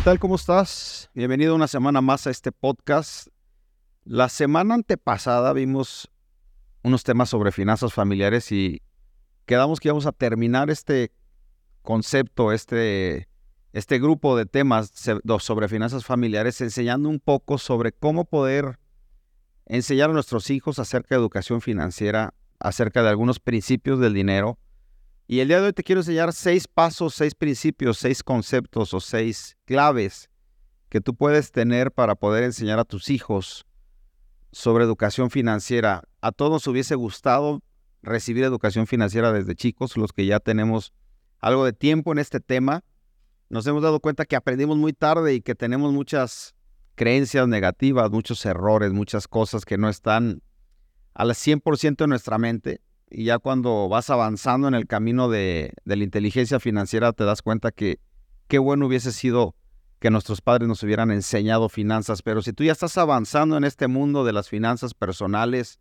¿Qué tal? ¿Cómo estás? Bienvenido una semana más a este podcast. La semana antepasada vimos unos temas sobre finanzas familiares y quedamos que íbamos a terminar este concepto, este, este grupo de temas sobre finanzas familiares, enseñando un poco sobre cómo poder enseñar a nuestros hijos acerca de educación financiera, acerca de algunos principios del dinero. Y el día de hoy te quiero enseñar seis pasos, seis principios, seis conceptos o seis claves que tú puedes tener para poder enseñar a tus hijos sobre educación financiera. A todos hubiese gustado recibir educación financiera desde chicos, los que ya tenemos algo de tiempo en este tema, nos hemos dado cuenta que aprendimos muy tarde y que tenemos muchas creencias negativas, muchos errores, muchas cosas que no están al 100% en nuestra mente. Y ya cuando vas avanzando en el camino de, la inteligencia financiera te das cuenta que qué bueno hubiese sido que nuestros padres nos hubieran enseñado finanzas. Pero si tú ya estás avanzando en este mundo de las finanzas personales,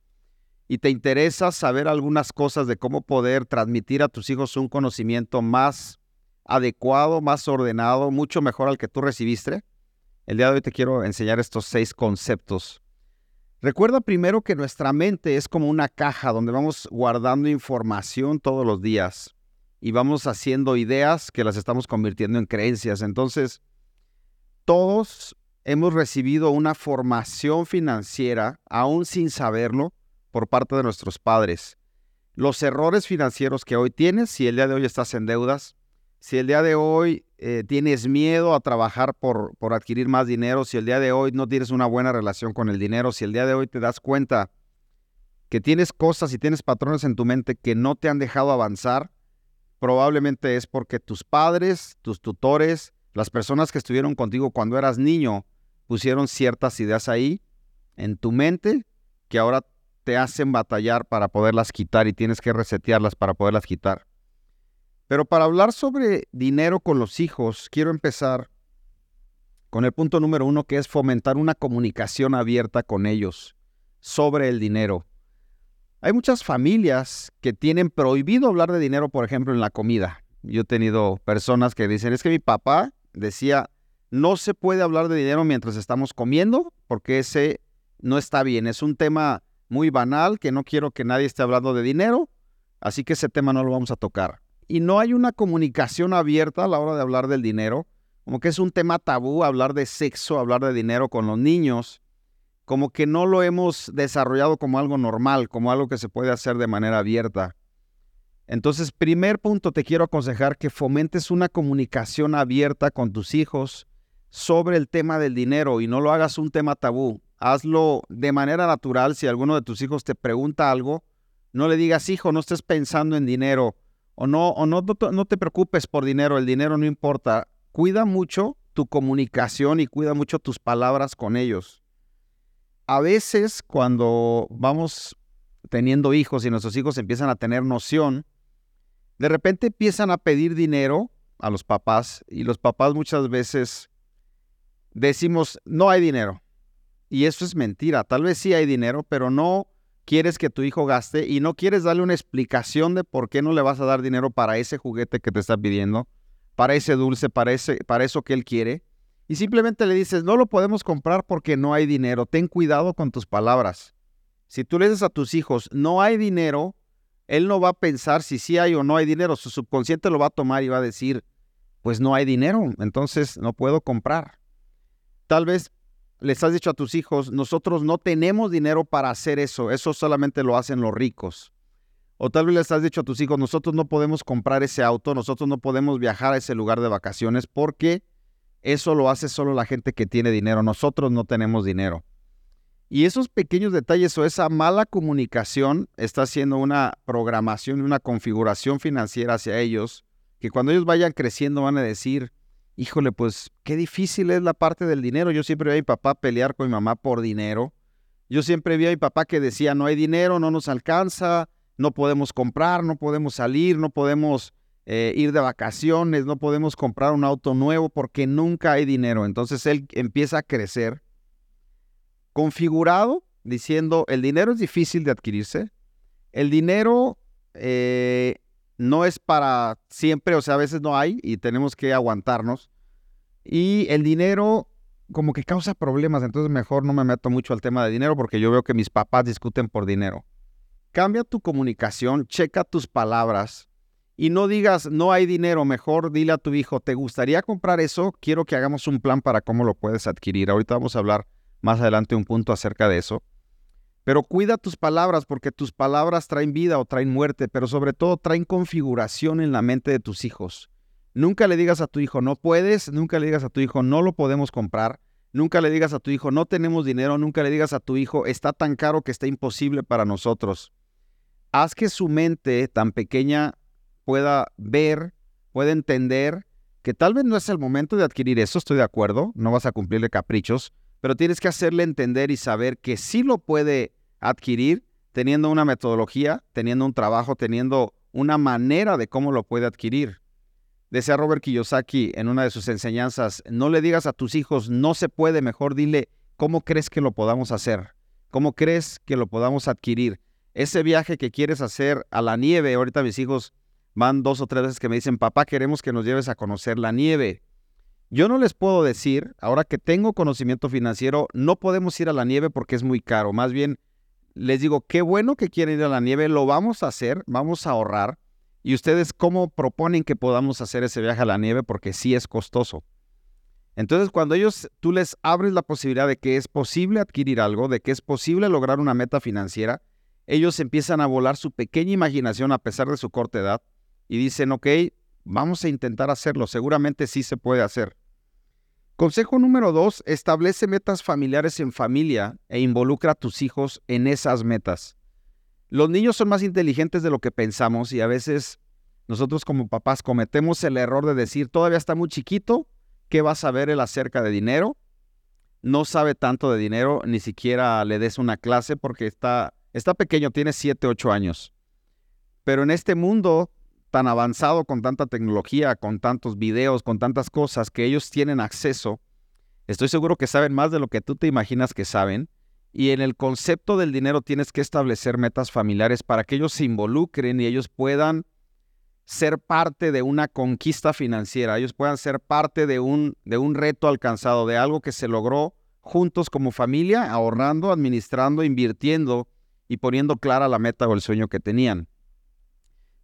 y te interesa saber algunas cosas de cómo poder transmitir a tus hijos un conocimiento más adecuado, más ordenado, mucho mejor al que tú recibiste, el día de hoy te quiero enseñar estos seis conceptos. Recuerda primero que nuestra mente es como una caja donde vamos guardando información todos los días y vamos haciendo ideas que las estamos convirtiendo en creencias. Entonces, todos hemos recibido una formación financiera, aún sin saberlo, por parte de nuestros padres. Los errores financieros que hoy tienes, si el día de hoy estás en deudas, si el día de hoy eh, tienes miedo a trabajar por, por adquirir más dinero, si el día de hoy no tienes una buena relación con el dinero, si el día de hoy te das cuenta que tienes cosas y tienes patrones en tu mente que no te han dejado avanzar, probablemente es porque tus padres, tus tutores, las personas que estuvieron contigo cuando eras niño, pusieron ciertas ideas ahí en tu mente que ahora te hacen batallar para poderlas quitar y tienes que resetearlas para poderlas quitar. Pero para hablar sobre dinero con los hijos, quiero empezar con el punto número uno, que es fomentar una comunicación abierta con ellos sobre el dinero. Hay muchas familias que tienen prohibido hablar de dinero, por ejemplo, en la comida. Yo he tenido personas que dicen, es que mi papá decía, no se puede hablar de dinero mientras estamos comiendo, porque ese no está bien, es un tema muy banal, que no quiero que nadie esté hablando de dinero, así que ese tema no lo vamos a tocar. Y no hay una comunicación abierta a la hora de hablar del dinero, como que es un tema tabú hablar de sexo, hablar de dinero con los niños, como que no lo hemos desarrollado como algo normal, como algo que se puede hacer de manera abierta. Entonces, primer punto, te quiero aconsejar que fomentes una comunicación abierta con tus hijos sobre el tema del dinero y no lo hagas un tema tabú hazlo de manera natural. Si alguno de tus hijos te pregunta algo, no le digas, hijo, no estés pensando en dinero o no, o no, te preocupes por dinero, el dinero no importa. Cuida mucho tu comunicación y cuida mucho tus palabras con ellos. A veces cuando vamos teniendo hijos y nuestros hijos empiezan a tener noción, de repente empiezan a pedir dinero a los papás y los papás muchas veces decimos, no hay dinero. Y eso es mentira. Tal vez sí hay dinero, pero no quieres que tu hijo gaste y no quieres darle una explicación de por qué no le vas a dar dinero para ese juguete que te está pidiendo, para ese dulce, para, ese, para eso que él quiere. Y simplemente le dices, no lo podemos comprar porque no hay dinero. Ten cuidado con tus palabras. Si tú le dices a tus hijos, no hay dinero, él no va a pensar si sí hay o no hay dinero. Su subconsciente lo va a tomar y va a decir, pues no hay dinero, entonces no puedo comprar. Tal vez les has dicho a tus hijos, nosotros no tenemos dinero para hacer eso, eso solamente lo hacen los ricos. O tal vez les has dicho a tus hijos, nosotros no podemos comprar ese auto, nosotros no podemos viajar a ese lugar de vacaciones porque eso lo hace solo la gente que tiene dinero, nosotros no tenemos dinero. Y esos pequeños detalles o esa mala comunicación está haciendo una programación y una configuración financiera hacia ellos, que cuando ellos vayan creciendo van a decir, híjole, pues qué difícil es la parte del dinero. Yo siempre vi a mi papá pelear con mi mamá por dinero. Yo siempre vi a mi papá que decía, no hay dinero, no nos alcanza, no podemos comprar, no podemos salir, no podemos eh, ir de vacaciones, no podemos comprar un auto nuevo porque nunca hay dinero. Entonces él empieza a crecer configurado diciendo, el dinero es difícil de adquirirse, el dinero eh, no es para siempre, o sea, a veces no hay y tenemos que aguantarnos. Y el dinero como que causa problemas, entonces mejor no me meto mucho al tema de dinero porque yo veo que mis papás discuten por dinero. Cambia tu comunicación, checa tus palabras y no digas no hay dinero, mejor dile a tu hijo, ¿te gustaría comprar eso? Quiero que hagamos un plan para cómo lo puedes adquirir. Ahorita vamos a hablar más adelante un punto acerca de eso. Pero cuida tus palabras porque tus palabras traen vida o traen muerte, pero sobre todo traen configuración en la mente de tus hijos. Nunca le digas a tu hijo no puedes, nunca le digas a tu hijo no lo podemos comprar, nunca le digas a tu hijo no tenemos dinero, nunca le digas a tu hijo está tan caro que está imposible para nosotros. Haz que su mente tan pequeña pueda ver, pueda entender que tal vez no es el momento de adquirir eso, estoy de acuerdo, no vas a cumplirle caprichos, pero tienes que hacerle entender y saber que sí lo puede adquirir teniendo una metodología, teniendo un trabajo, teniendo una manera de cómo lo puede adquirir. Decía Robert Kiyosaki en una de sus enseñanzas, no le digas a tus hijos no se puede, mejor dile cómo crees que lo podamos hacer, cómo crees que lo podamos adquirir. Ese viaje que quieres hacer a la nieve, ahorita mis hijos van dos o tres veces que me dicen, papá, queremos que nos lleves a conocer la nieve. Yo no les puedo decir, ahora que tengo conocimiento financiero, no podemos ir a la nieve porque es muy caro. Más bien, les digo, qué bueno que quieren ir a la nieve, lo vamos a hacer, vamos a ahorrar ¿Y ustedes cómo proponen que podamos hacer ese viaje a la nieve? Porque sí es costoso. Entonces, cuando ellos, tú les abres la posibilidad de que es posible adquirir algo, de que es posible lograr una meta financiera, ellos empiezan a volar su pequeña imaginación a pesar de su corta edad y dicen, ok, vamos a intentar hacerlo, seguramente sí se puede hacer. Consejo número dos, establece metas familiares en familia e involucra a tus hijos en esas metas. Los niños son más inteligentes de lo que pensamos y a veces nosotros como papás cometemos el error de decir, todavía está muy chiquito, ¿qué va a saber él acerca de dinero? No sabe tanto de dinero, ni siquiera le des una clase porque está, está pequeño, tiene 7, 8 años. Pero en este mundo tan avanzado, con tanta tecnología, con tantos videos, con tantas cosas que ellos tienen acceso, estoy seguro que saben más de lo que tú te imaginas que saben y en el concepto del dinero tienes que establecer metas familiares para que ellos se involucren y ellos puedan ser parte de una conquista financiera, ellos puedan ser parte de un, de un reto alcanzado, de algo que se logró juntos como familia, ahorrando, administrando, invirtiendo y poniendo clara la meta o el sueño que tenían.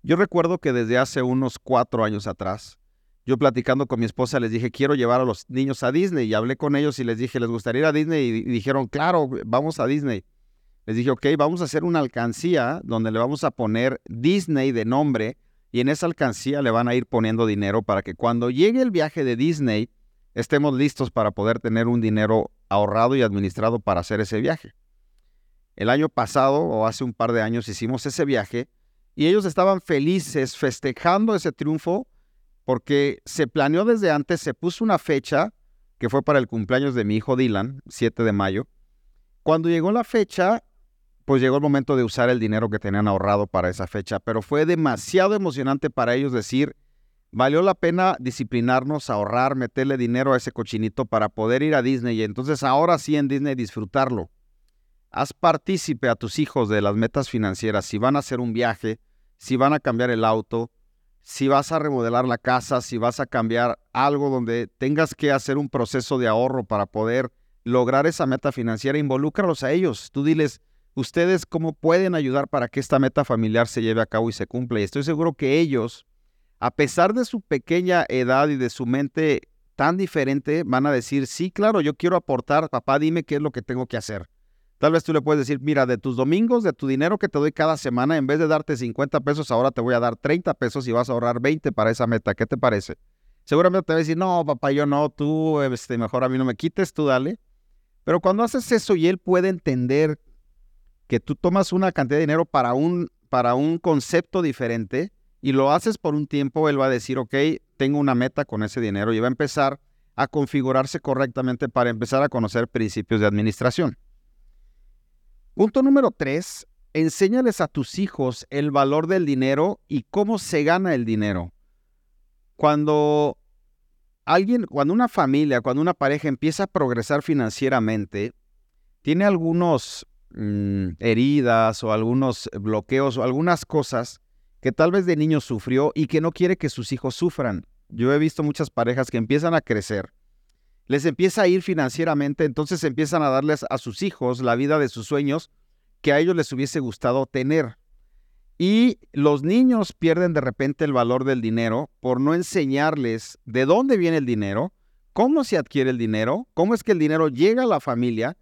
Yo recuerdo que desde hace unos cuatro años atrás, yo platicando con mi esposa les dije, quiero llevar a los niños a Disney. Y hablé con ellos y les dije, ¿les gustaría ir a Disney? Y dijeron, claro, vamos a Disney. Les dije, ok, vamos a hacer una alcancía donde le vamos a poner Disney de nombre y en esa alcancía le van a ir poniendo dinero para que cuando llegue el viaje de Disney estemos listos para poder tener un dinero ahorrado y administrado para hacer ese viaje. El año pasado o hace un par de años hicimos ese viaje y ellos estaban felices festejando ese triunfo porque se planeó desde antes, se puso una fecha que fue para el cumpleaños de mi hijo Dylan, 7 de mayo. Cuando llegó la fecha, pues llegó el momento de usar el dinero que tenían ahorrado para esa fecha, pero fue demasiado emocionante para ellos decir, valió la pena disciplinarnos, ahorrar, meterle dinero a ese cochinito para poder ir a Disney y entonces ahora sí en Disney disfrutarlo. Haz partícipe a tus hijos de las metas financieras, si van a hacer un viaje, si van a cambiar el auto, si vas a remodelar la casa, si vas a cambiar algo donde tengas que hacer un proceso de ahorro para poder lograr esa meta financiera, involúcralos a ellos. Tú diles, ustedes cómo pueden ayudar para que esta meta familiar se lleve a cabo y se cumpla. Y estoy seguro que ellos, a pesar de su pequeña edad y de su mente tan diferente, van a decir, sí, claro, yo quiero aportar, papá, dime qué es lo que tengo que hacer. Tal vez tú le puedes decir, mira, de tus domingos, de tu dinero que te doy cada semana, en vez de darte 50 pesos, ahora te voy a dar 30 pesos y vas a ahorrar 20 para esa meta. ¿Qué te parece? Seguramente te va a decir, no, papá, yo no, tú, este, mejor a mí no me quites, tú dale. Pero cuando haces eso y él puede entender que tú tomas una cantidad de dinero para un, para un concepto diferente y lo haces por un tiempo, él va a decir, ok, tengo una meta con ese dinero y va a empezar a configurarse correctamente para empezar a conocer principios de administración. Punto número tres, enséñales a tus hijos el valor del dinero y cómo se gana el dinero. Cuando alguien, cuando una familia, cuando una pareja empieza a progresar financieramente, tiene algunos mm, heridas o algunos bloqueos o algunas cosas que tal vez de niño sufrió y que no quiere que sus hijos sufran. Yo he visto muchas parejas que empiezan a crecer les empieza a ir financieramente, entonces empiezan a darles a sus hijos la vida de sus sueños que a ellos les hubiese gustado tener. Y los niños pierden de repente el valor del dinero por no enseñarles de dónde viene el dinero, cómo se adquiere el dinero, cómo es que el dinero llega a la familia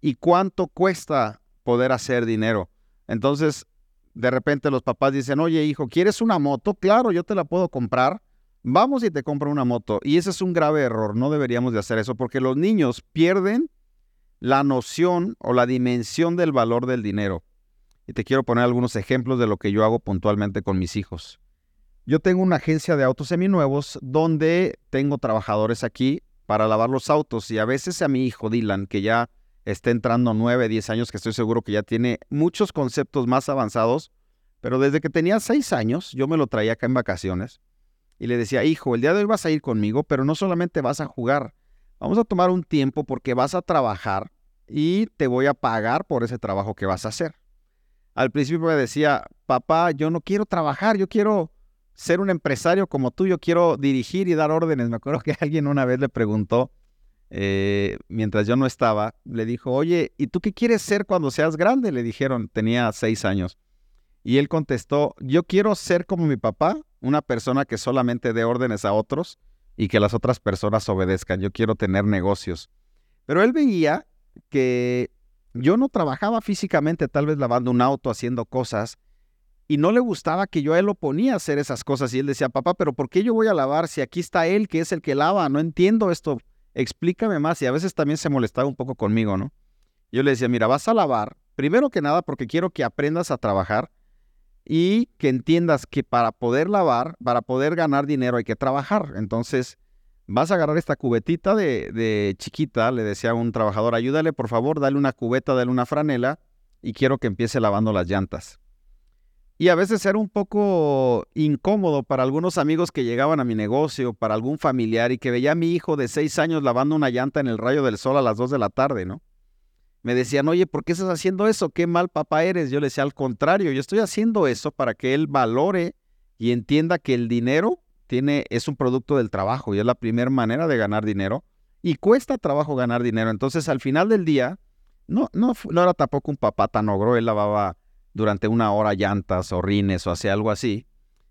y cuánto cuesta poder hacer dinero. Entonces, de repente los papás dicen, oye hijo, ¿quieres una moto? Claro, yo te la puedo comprar. Vamos y te compro una moto. Y ese es un grave error. No deberíamos de hacer eso porque los niños pierden la noción o la dimensión del valor del dinero. Y te quiero poner algunos ejemplos de lo que yo hago puntualmente con mis hijos. Yo tengo una agencia de autos seminuevos donde tengo trabajadores aquí para lavar los autos y a veces a mi hijo Dylan, que ya está entrando 9, 10 años, que estoy seguro que ya tiene muchos conceptos más avanzados, pero desde que tenía 6 años yo me lo traía acá en vacaciones y le decía, hijo, el día de hoy vas a ir conmigo, pero no solamente vas a jugar, vamos a tomar un tiempo porque vas a trabajar y te voy a pagar por ese trabajo que vas a hacer. Al principio me decía, papá, yo no quiero trabajar, yo quiero ser un empresario como tú, yo quiero dirigir y dar órdenes. Me acuerdo que alguien una vez le preguntó, eh, mientras yo no estaba, le dijo, oye, ¿y tú qué quieres ser cuando seas grande? Le dijeron, tenía seis años. Y él contestó, yo quiero ser como mi papá, una persona que solamente dé órdenes a otros y que las otras personas obedezcan. Yo quiero tener negocios. Pero él veía que yo no trabajaba físicamente, tal vez lavando un auto, haciendo cosas, y no le gustaba que yo a él lo ponía a hacer esas cosas. Y él decía, papá, pero ¿por qué yo voy a lavar si aquí está él, que es el que lava? No entiendo esto. Explícame más. Y a veces también se molestaba un poco conmigo, ¿no? Yo le decía, mira, vas a lavar, primero que nada porque quiero que aprendas a trabajar y que entiendas que para poder lavar, para poder ganar dinero hay que trabajar. Entonces, vas a agarrar esta cubetita de, chiquita, le decía a un trabajador, ayúdale por favor, dale una cubeta, dale una franela y quiero que empiece lavando las llantas. Y a veces era un poco incómodo para algunos amigos que llegaban a mi negocio, para algún familiar y que veía a mi hijo de seis años lavando una llanta en el rayo del sol a las dos de la tarde, ¿no? Me decían, oye, ¿por qué estás haciendo eso? Qué mal papá eres. Yo le decía, al contrario, yo estoy haciendo eso para que él valore y entienda que el dinero tiene, es un producto del trabajo y es la primera manera de ganar dinero. Y cuesta trabajo ganar dinero. Entonces, al final del día, no, no, no era tampoco un papá tan ogro, él lavaba durante una hora llantas o rines o hacía algo así,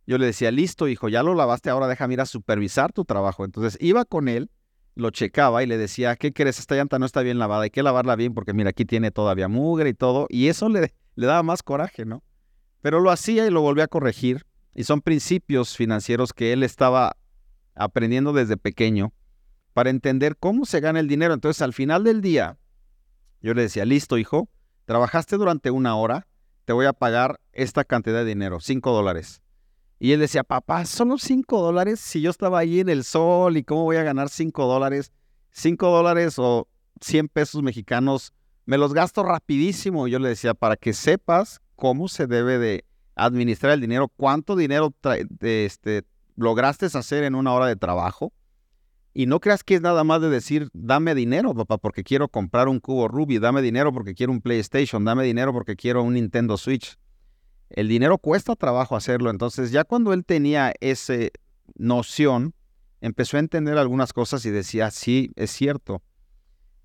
yo le decía, listo, hijo, ya lo lavaste, ahora déjame ir a supervisar tu trabajo. Entonces iba con él, lo checaba y le decía, ¿qué crees? Esta llanta no está bien lavada, hay que lavarla bien porque mira, aquí tiene todavía mugre y todo. Y eso le, daba más coraje, ¿no? Pero lo hacía y lo volvía a corregir. Y son principios financieros que él estaba aprendiendo desde pequeño para entender cómo se gana el dinero. Entonces al final del día, yo le decía, listo, hijo, trabajaste durante una hora, te voy a pagar esta cantidad de dinero, 5 dólares. Y él decía, papá, ¿solo 5 dólares? Si yo estaba allí en el sol y cómo voy a ganar 5 dólares, 5 dólares o 100 pesos mexicanos, me los gasto rapidísimo. yo le decía, para que sepas cómo se debe de administrar el dinero, cuánto dinero este, lograste hacer en una hora de trabajo y no creas que es nada más de decir, dame dinero, papá, porque quiero comprar un cubo Ruby, dame dinero porque quiero un PlayStation, dame dinero porque quiero un Nintendo Switch. El dinero cuesta trabajo hacerlo. Entonces, ya cuando él tenía esa noción, empezó a entender algunas cosas y decía, sí, es cierto.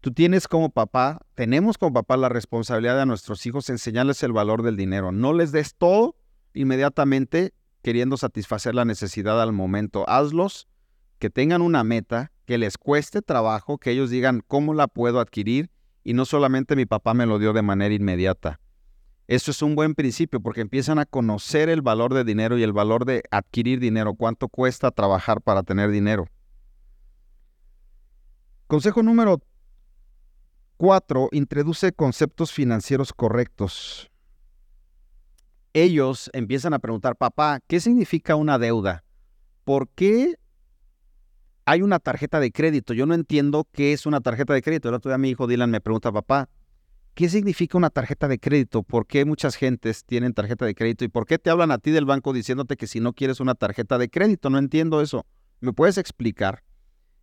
Tú tienes como papá, tenemos como papá la responsabilidad de a nuestros hijos enseñarles el valor del dinero. No les des todo inmediatamente queriendo satisfacer la necesidad al momento. Hazlos que tengan una meta, que les cueste trabajo, que ellos digan cómo la puedo adquirir y no solamente mi papá me lo dio de manera inmediata. Eso es un buen principio porque empiezan a conocer el valor de dinero y el valor de adquirir dinero, cuánto cuesta trabajar para tener dinero. Consejo número cuatro, introduce conceptos financieros correctos. Ellos empiezan a preguntar, papá, ¿qué significa una deuda? ¿Por qué hay una tarjeta de crédito. Yo no entiendo qué es una tarjeta de crédito. El otro día mi hijo Dylan me pregunta, papá, ¿qué significa una tarjeta de crédito? ¿Por qué muchas gentes tienen tarjeta de crédito? ¿Y por qué te hablan a ti del banco diciéndote que si no quieres una tarjeta de crédito? No entiendo eso. ¿Me puedes explicar?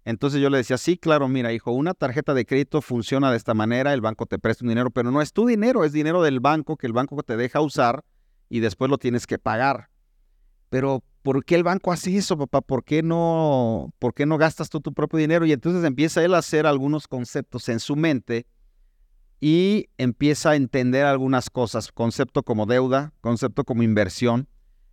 Entonces yo le decía, sí, claro, mira, hijo, una tarjeta de crédito funciona de esta manera, el banco te presta un dinero, pero no es tu dinero, es dinero del banco que el banco te deja usar y después lo tienes que pagar. Pero ¿por qué el banco hace eso, papá? ¿Por qué no, por qué no gastas tú tu propio dinero? Y entonces empieza él a hacer algunos conceptos en su mente y empieza a entender algunas cosas, concepto como deuda, concepto como inversión,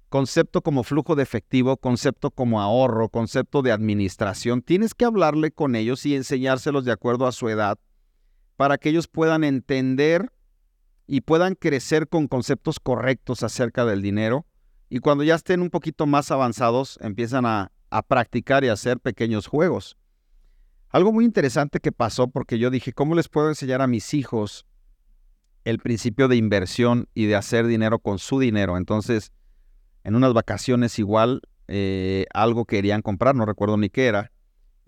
concepto como flujo de efectivo, concepto como ahorro, concepto de administración. Tienes que hablarle con ellos y enseñárselos de acuerdo a su edad para que ellos puedan entender y puedan crecer con conceptos correctos acerca del dinero. Y cuando ya estén un poquito más avanzados, empiezan a, a practicar y a hacer pequeños juegos. Algo muy interesante que pasó porque yo dije, ¿cómo les puedo enseñar a mis hijos el principio de inversión y de hacer dinero con su dinero? Entonces, en unas vacaciones igual, eh, algo querían comprar, no recuerdo ni qué era,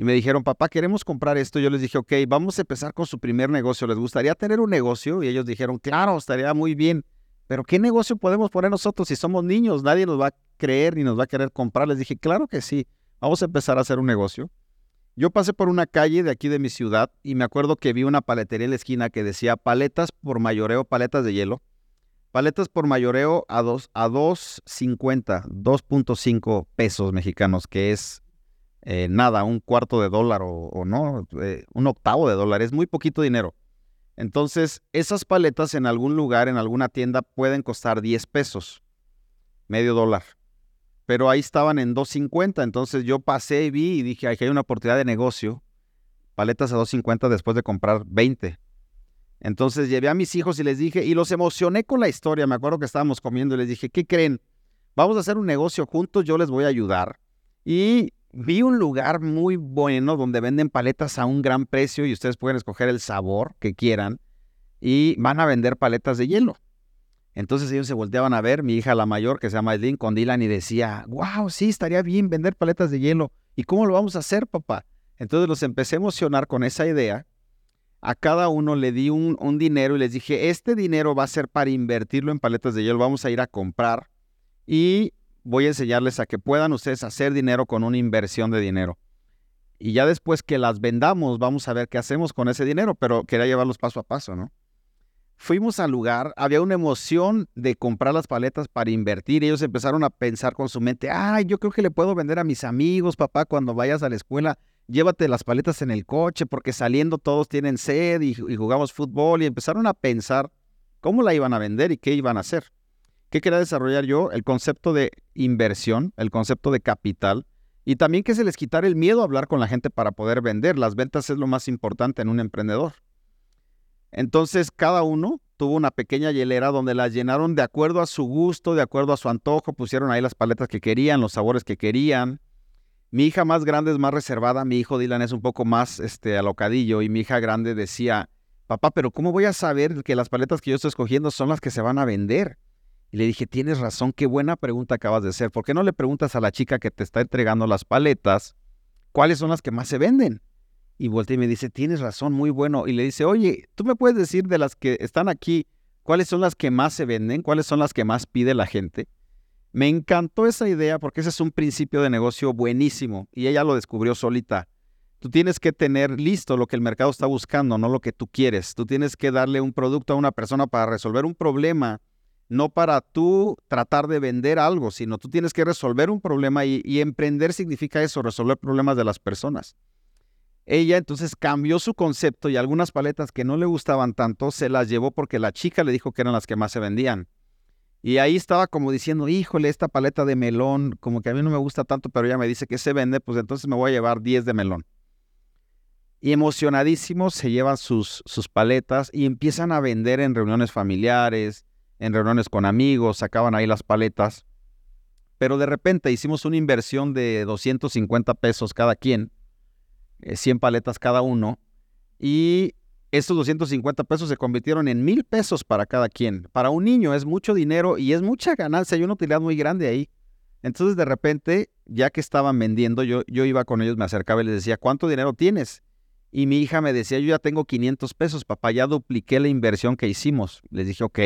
y me dijeron, papá, queremos comprar esto. Yo les dije, ok, vamos a empezar con su primer negocio. ¿Les gustaría tener un negocio? Y ellos dijeron, claro, estaría muy bien. Pero ¿qué negocio podemos poner nosotros si somos niños? Nadie nos va a creer ni nos va a querer comprar. Les dije, claro que sí, vamos a empezar a hacer un negocio. Yo pasé por una calle de aquí de mi ciudad y me acuerdo que vi una paletería en la esquina que decía paletas por mayoreo, paletas de hielo. Paletas por mayoreo a 2 a 2.50, 2.5 pesos mexicanos, que es eh, nada, un cuarto de dólar o, no, eh, un octavo de dólar, es muy poquito dinero. Entonces, esas paletas en algún lugar, en alguna tienda, pueden costar 10 pesos, medio dólar pero ahí estaban en 2.50. Entonces yo pasé y vi y dije, aquí hay una oportunidad de negocio. Paletas a 2.50 después de comprar 20. Entonces llevé a mis hijos y les dije, y los emocioné con la historia. Me acuerdo que estábamos comiendo y les dije, ¿qué creen? Vamos a hacer un negocio juntos, yo les voy a ayudar. Y vi un lugar muy bueno donde venden paletas a un gran precio y ustedes pueden escoger el sabor que quieran y van a vender paletas de hielo. Entonces ellos se volteaban a ver, mi hija la mayor, que se llama Eileen, con Dylan y decía, wow, sí, estaría bien vender paletas de hielo. ¿Y cómo lo vamos a hacer, papá? Entonces los empecé a emocionar con esa idea. A cada uno le di un, un dinero y les dije, este dinero va a ser para invertirlo en paletas de hielo, vamos a ir a comprar y voy a enseñarles a que puedan ustedes hacer dinero con una inversión de dinero. Y ya después que las vendamos, vamos a ver qué hacemos con ese dinero, pero quería llevarlos paso a paso, ¿no? Fuimos al lugar, había una emoción de comprar las paletas para invertir. Ellos empezaron a pensar con su mente, ay, yo creo que le puedo vender a mis amigos, papá, cuando vayas a la escuela, llévate las paletas en el coche, porque saliendo todos tienen sed y, y jugamos fútbol. Y empezaron a pensar cómo la iban a vender y qué iban a hacer. ¿Qué quería desarrollar yo? El concepto de inversión, el concepto de capital. Y también que se les quitara el miedo a hablar con la gente para poder vender. Las ventas es lo más importante en un emprendedor. Entonces cada uno tuvo una pequeña hielera donde las llenaron de acuerdo a su gusto, de acuerdo a su antojo, pusieron ahí las paletas que querían, los sabores que querían. Mi hija más grande es más reservada, mi hijo Dylan es un poco más este, alocadillo y mi hija grande decía, papá, pero ¿cómo voy a saber que las paletas que yo estoy escogiendo son las que se van a vender? Y le dije, tienes razón, qué buena pregunta acabas de hacer. ¿Por qué no le preguntas a la chica que te está entregando las paletas cuáles son las que más se venden? Y voltea y me dice, tienes razón, muy bueno. Y le dice, oye, ¿tú me puedes decir de las que están aquí, cuáles son las que más se venden? ¿Cuáles son las que más pide la gente? Me encantó esa idea porque ese es un principio de negocio buenísimo y ella lo descubrió solita. Tú tienes que tener listo lo que el mercado está buscando, no lo que tú quieres. Tú tienes que darle un producto a una persona para resolver un problema, no para tú tratar de vender algo, sino tú tienes que resolver un problema y, y emprender significa eso, resolver problemas de las personas. Ella entonces cambió su concepto y algunas paletas que no le gustaban tanto se las llevó porque la chica le dijo que eran las que más se vendían. Y ahí estaba como diciendo, híjole, esta paleta de melón, como que a mí no me gusta tanto, pero ella me dice que se vende, pues entonces me voy a llevar 10 de melón. Y emocionadísimos se llevan sus, sus paletas y empiezan a vender en reuniones familiares, en reuniones con amigos, sacaban ahí las paletas. Pero de repente hicimos una inversión de 250 pesos cada quien 100 eh, paletas cada uno. Y estos 250 pesos se convirtieron en mil pesos para cada quien. Para un niño es mucho dinero y es mucha ganancia y una utilidad muy grande ahí. Entonces de repente, ya que estaban vendiendo, yo, yo iba con ellos, me acercaba y les decía, ¿cuánto dinero tienes? Y mi hija me decía, yo ya tengo 500 pesos, papá, ya dupliqué la inversión que hicimos. Les dije, ok,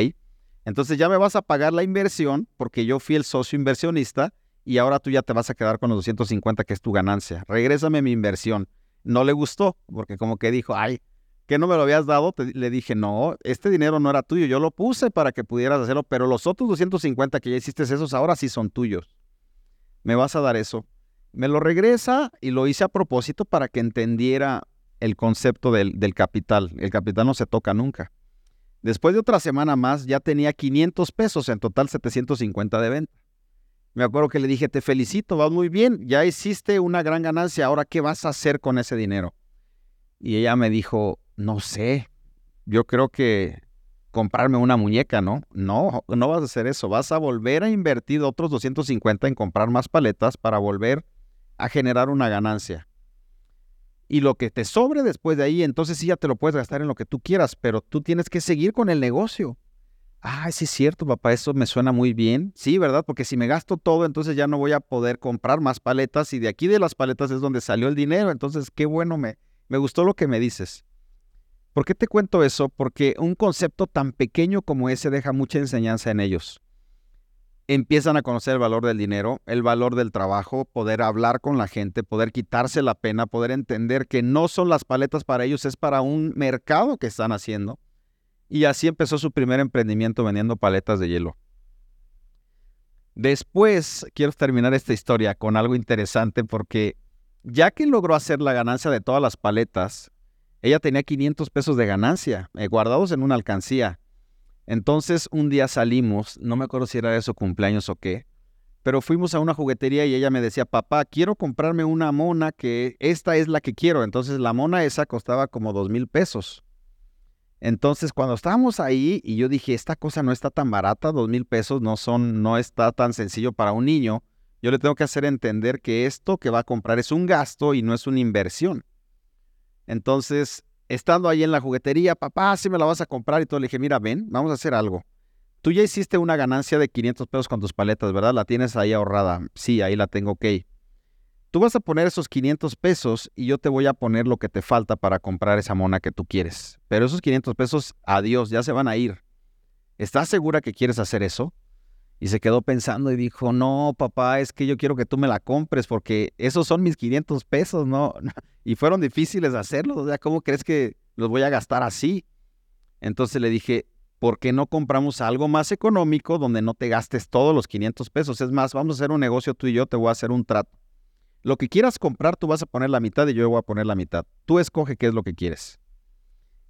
entonces ya me vas a pagar la inversión porque yo fui el socio inversionista y ahora tú ya te vas a quedar con los 250 que es tu ganancia. Regrésame mi inversión no le gustó, porque como que dijo, ay, ¿qué no me lo habías dado? le dije, no, este dinero no era tuyo, yo lo puse para que pudieras hacerlo, pero los otros 250 que ya hiciste esos ahora sí son tuyos. me vas a dar eso. Me lo regresa y lo hice a propósito para que entendiera el concepto del, del capital. El capital no se toca nunca. Después de otra semana más, ya tenía 500 pesos, en total 750 de venta. Me acuerdo que le dije, te felicito, vas muy bien, ya hiciste una gran ganancia, ahora ¿qué vas a hacer con ese dinero? Y ella me dijo, no sé, yo creo que comprarme una muñeca, ¿no? No, no vas a hacer eso, vas a volver a invertir otros 250 en comprar más paletas para volver a generar una ganancia. Y lo que te sobre después de ahí, entonces sí ya te lo puedes gastar en lo que tú quieras, pero tú tienes que seguir con el negocio. Ah, sí es cierto, papá, eso me suena muy bien. Sí, ¿verdad? Porque si me gasto todo, entonces ya no voy a poder comprar más paletas y de aquí de las paletas es donde salió el dinero. Entonces, qué bueno, me, me gustó lo que me dices. ¿Por qué te cuento eso? Porque un concepto tan pequeño como ese deja mucha enseñanza en ellos. Empiezan a conocer el valor del dinero, el valor del trabajo, poder hablar con la gente, poder quitarse la pena, poder entender que no son las paletas para ellos, es para un mercado que están haciendo y así empezó su primer emprendimiento vendiendo paletas de hielo. Después quiero terminar esta historia con algo interesante porque ya que logró hacer la ganancia de todas las paletas, ella tenía 500 pesos de ganancia eh, guardados en una alcancía. Entonces un día salimos, no me acuerdo si era de su cumpleaños o qué, pero fuimos a una juguetería y ella me decía, papá, quiero comprarme una mona que esta es la que quiero. Entonces la mona esa costaba como dos mil pesos. Entonces, cuando estábamos ahí y yo dije, esta cosa no está tan barata, dos mil pesos no son, no está tan sencillo para un niño, yo le tengo que hacer entender que esto que va a comprar es un gasto y no es una inversión. Entonces, estando ahí en la juguetería, papá, si me la vas a comprar y todo, le dije, mira, ven, vamos a hacer algo. Tú ya hiciste una ganancia de 500 pesos con tus paletas, ¿verdad? La tienes ahí ahorrada. Sí, ahí la tengo, ok. Tú vas a poner esos 500 pesos y yo te voy a poner lo que te falta para comprar esa mona que tú quieres. Pero esos 500 pesos, adiós, ya se van a ir. ¿Estás segura que quieres hacer eso? Y se quedó pensando y dijo, no, papá, es que yo quiero que tú me la compres porque esos son mis 500 pesos, ¿no? Y fueron difíciles de hacerlos, o sea, ¿cómo crees que los voy a gastar así? Entonces le dije, ¿por qué no compramos algo más económico donde no te gastes todos los 500 pesos? Es más, vamos a hacer un negocio tú y yo, te voy a hacer un trato. Lo que quieras comprar, tú vas a poner la mitad y yo voy a poner la mitad. Tú escoge qué es lo que quieres.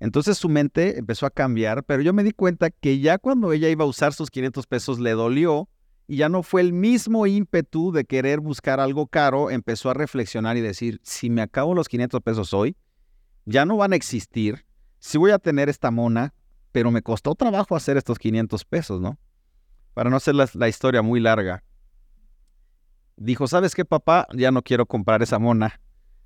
Entonces su mente empezó a cambiar, pero yo me di cuenta que ya cuando ella iba a usar sus 500 pesos le dolió y ya no fue el mismo ímpetu de querer buscar algo caro, empezó a reflexionar y decir, si me acabo los 500 pesos hoy, ya no van a existir, sí voy a tener esta mona, pero me costó trabajo hacer estos 500 pesos, ¿no? Para no hacer la historia muy larga dijo, ¿sabes qué, papá? Ya no quiero comprar esa mona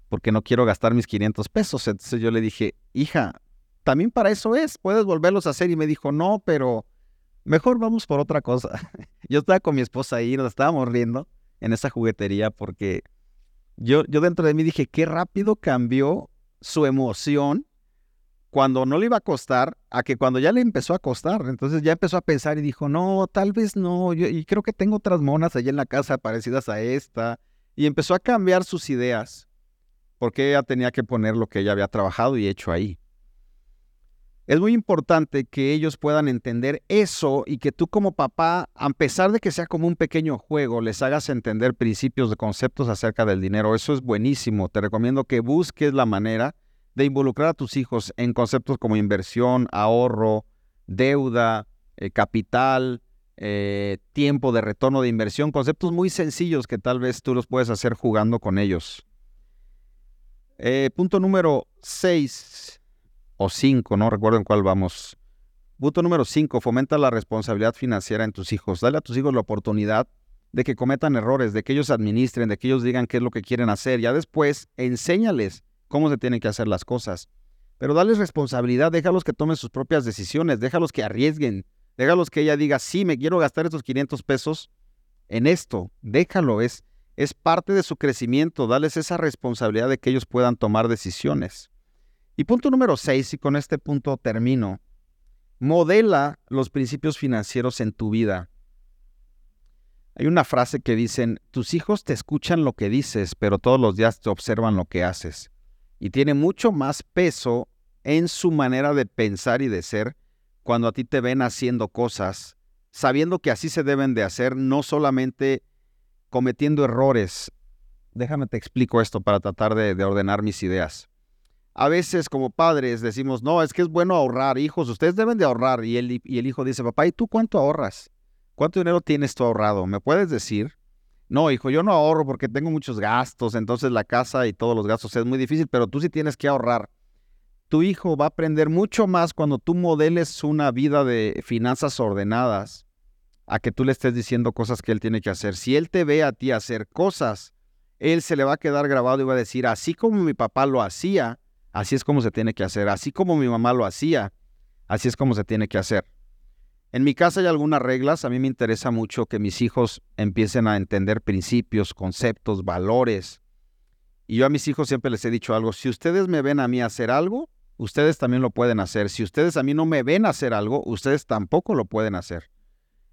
porque no quiero gastar mis 500 pesos. Entonces yo le dije, hija, también para eso es, puedes volverlos a hacer. Y me dijo, no, pero mejor vamos por otra cosa. yo estaba con mi esposa ahí, nos estábamos riendo en esa juguetería porque yo, yo dentro de mí dije, qué rápido cambió su emoción cuando no le iba a costar a que cuando ya le empezó a costar. Entonces ya empezó a pensar y dijo, no, tal vez no, yo, y creo que tengo otras monas allá en la casa parecidas a esta. Y empezó a cambiar sus ideas porque ella tenía que poner lo que ella había trabajado y hecho ahí. Es muy importante que ellos puedan entender eso y que tú como papá, a pesar de que sea como un pequeño juego, les hagas entender principios de conceptos acerca del dinero. Eso es buenísimo. Te recomiendo que busques la manera de involucrar a tus hijos en conceptos como inversión, ahorro, deuda, eh, capital, eh, tiempo de retorno de inversión, conceptos muy sencillos que tal vez tú los puedes hacer jugando con ellos. Eh, punto número 6 o 5, no recuerdo en cuál vamos. Punto número 5, fomenta la responsabilidad financiera en tus hijos. Dale a tus hijos la oportunidad de que cometan errores, de que ellos administren, de que ellos digan qué es lo que quieren hacer. Ya después, enséñales cómo se tienen que hacer las cosas. Pero dales responsabilidad, déjalos que tomen sus propias decisiones, déjalos que arriesguen, déjalos que ella diga, sí, me quiero gastar estos 500 pesos en esto, déjalo, es, es parte de su crecimiento, dales esa responsabilidad de que ellos puedan tomar decisiones. Y punto número 6, y con este punto termino, modela los principios financieros en tu vida. Hay una frase que dicen, tus hijos te escuchan lo que dices, pero todos los días te observan lo que haces y tiene mucho más peso en su manera de pensar y de ser cuando a ti te ven haciendo cosas, sabiendo que así se deben de hacer, no solamente cometiendo errores. Déjame te explico esto para tratar de, ordenar mis ideas. A veces como padres decimos, no, es que es bueno ahorrar, hijos, ustedes deben de ahorrar. Y el, y el hijo dice, papá, ¿y tú cuánto ahorras? ¿Cuánto dinero tienes tú ahorrado? ¿Me puedes decir? No, hijo, yo no ahorro porque tengo muchos gastos, entonces la casa y todos los gastos es muy difícil, pero tú sí tienes que ahorrar. Tu hijo va a aprender mucho más cuando tú modeles una vida de finanzas ordenadas a que tú le estés diciendo cosas que él tiene que hacer. Si él te ve a ti hacer cosas, él se le va a quedar grabado y va a decir, así como mi papá lo hacía, así es como se tiene que hacer. Así como mi mamá lo hacía, así es como se tiene que hacer. En mi casa hay algunas reglas. A mí me interesa mucho que mis hijos empiecen a entender principios, conceptos, valores. Y yo a mis hijos siempre les he dicho algo. Si ustedes me ven a mí hacer algo, ustedes también lo pueden hacer. Si ustedes a mí no me ven hacer algo, ustedes tampoco lo pueden hacer.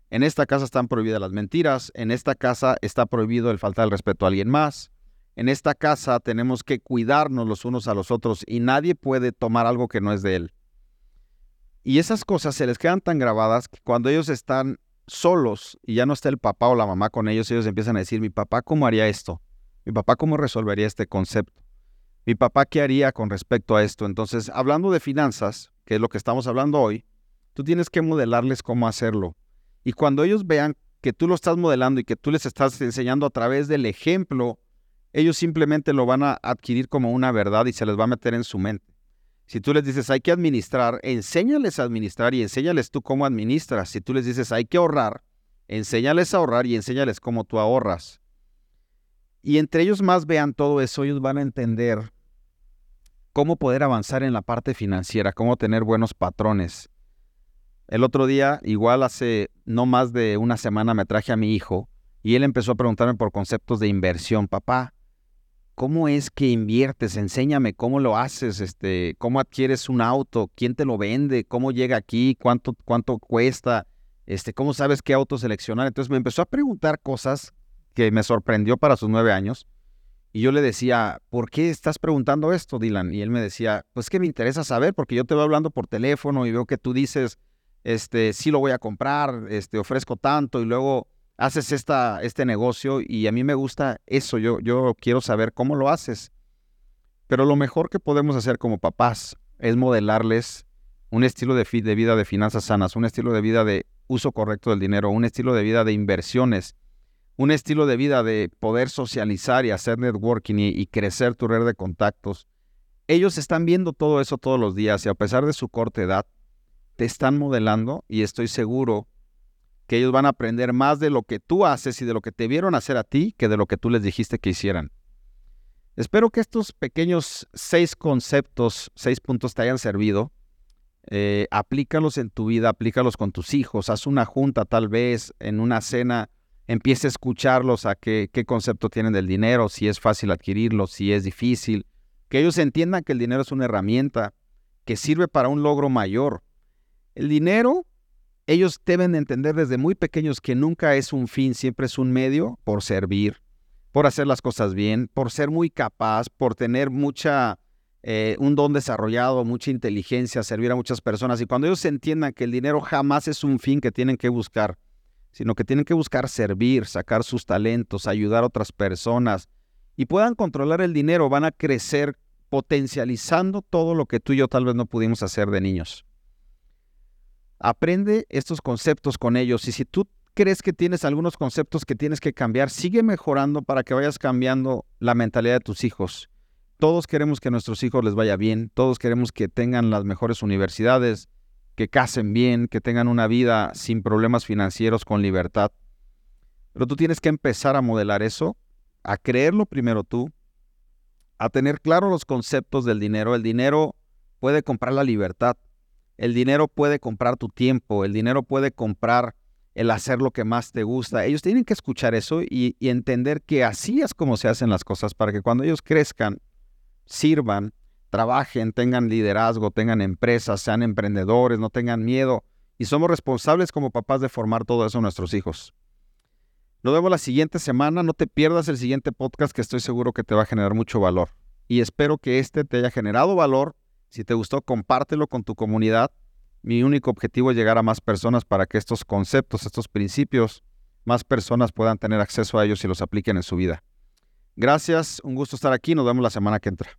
En esta casa están prohibidas las mentiras. En esta casa está prohibido el faltar el respeto a alguien más. En esta casa tenemos que cuidarnos los unos a los otros y nadie puede tomar algo que no es de él. Y esas cosas se les quedan tan grabadas que cuando ellos están solos y ya no está el papá o la mamá con ellos, ellos empiezan a decir, mi papá cómo haría esto, mi papá cómo resolvería este concepto, mi papá qué haría con respecto a esto. Entonces, hablando de finanzas, que es lo que estamos hablando hoy, tú tienes que modelarles cómo hacerlo. Y cuando ellos vean que tú lo estás modelando y que tú les estás enseñando a través del ejemplo, ellos simplemente lo van a adquirir como una verdad y se les va a meter en su mente. Si tú les dices hay que administrar, enséñales a administrar y enséñales tú cómo administras. Si tú les dices hay que ahorrar, enséñales a ahorrar y enséñales cómo tú ahorras. Y entre ellos más vean todo eso, ellos van a entender cómo poder avanzar en la parte financiera, cómo tener buenos patrones. El otro día, igual hace no más de una semana, me traje a mi hijo y él empezó a preguntarme por conceptos de inversión. Papá, ¿Cómo es que inviertes? Enséñame cómo lo haces, este, cómo adquieres un auto, quién te lo vende, cómo llega aquí, cuánto, cuánto cuesta, este, cómo sabes qué auto seleccionar. Entonces me empezó a preguntar cosas que me sorprendió para sus nueve años. Y yo le decía, ¿por qué estás preguntando esto, Dylan? Y él me decía, pues que me interesa saber, porque yo te voy hablando por teléfono y veo que tú dices, este, sí lo voy a comprar, este, ofrezco tanto, y luego haces esta, este negocio y a mí me gusta eso, yo, yo quiero saber cómo lo haces. Pero lo mejor que podemos hacer como papás es modelarles un estilo de, vida de finanzas sanas, un estilo de vida de uso correcto del dinero, un estilo de vida de inversiones, un estilo de vida de poder socializar y hacer networking y, y, crecer tu red de contactos. Ellos están viendo todo eso todos los días y a pesar de su corta edad, te están modelando y estoy seguro que ellos van a aprender más de lo que tú haces y de lo que te vieron hacer a ti que de lo que tú les dijiste que hicieran. Espero que estos pequeños seis conceptos, seis puntos te hayan servido. Eh, aplícalos en tu vida, aplícalos con tus hijos, haz una junta tal vez en una cena, empieza a escucharlos a qué, qué concepto tienen del dinero, si es fácil adquirirlo, si es difícil, que ellos entiendan que el dinero es una herramienta que sirve para un logro mayor. El dinero ellos deben entender desde muy pequeños que nunca es un fin, siempre es un medio por servir, por hacer las cosas bien, por ser muy capaz, por tener mucha, eh, un don desarrollado, mucha inteligencia, servir a muchas personas. Y cuando ellos entiendan que el dinero jamás es un fin que tienen que buscar, sino que tienen que buscar servir, sacar sus talentos, ayudar a otras personas y puedan controlar el dinero, van a crecer potencializando todo lo que tú y yo tal vez no pudimos hacer de niños. Aprende estos conceptos con ellos y si tú crees que tienes algunos conceptos que tienes que cambiar, sigue mejorando para que vayas cambiando la mentalidad de tus hijos. Todos queremos que a nuestros hijos les vaya bien, todos queremos que tengan las mejores universidades, que casen bien, que tengan una vida sin problemas financieros, con libertad. Pero tú tienes que empezar a modelar eso, a creerlo primero tú, a tener claro los conceptos del dinero. El dinero puede comprar la libertad, el dinero puede comprar tu tiempo, el dinero puede comprar el hacer lo que más te gusta. Ellos tienen que escuchar eso y, entender que así es como se hacen las cosas para que cuando ellos crezcan, sirvan, trabajen, tengan liderazgo, tengan empresas, sean emprendedores, no tengan miedo. Y somos responsables como papás de formar todo eso a nuestros hijos. Nos vemos la siguiente semana. No te pierdas el siguiente podcast que estoy seguro que te va a generar mucho valor. Y espero que este te haya generado valor si te gustó, compártelo con tu comunidad. Mi único objetivo es llegar a más personas para que estos conceptos, estos principios más personas puedan tener acceso a ellos y los apliquen en su vida. Gracias, un gusto estar aquí, nos vemos la semana que entra.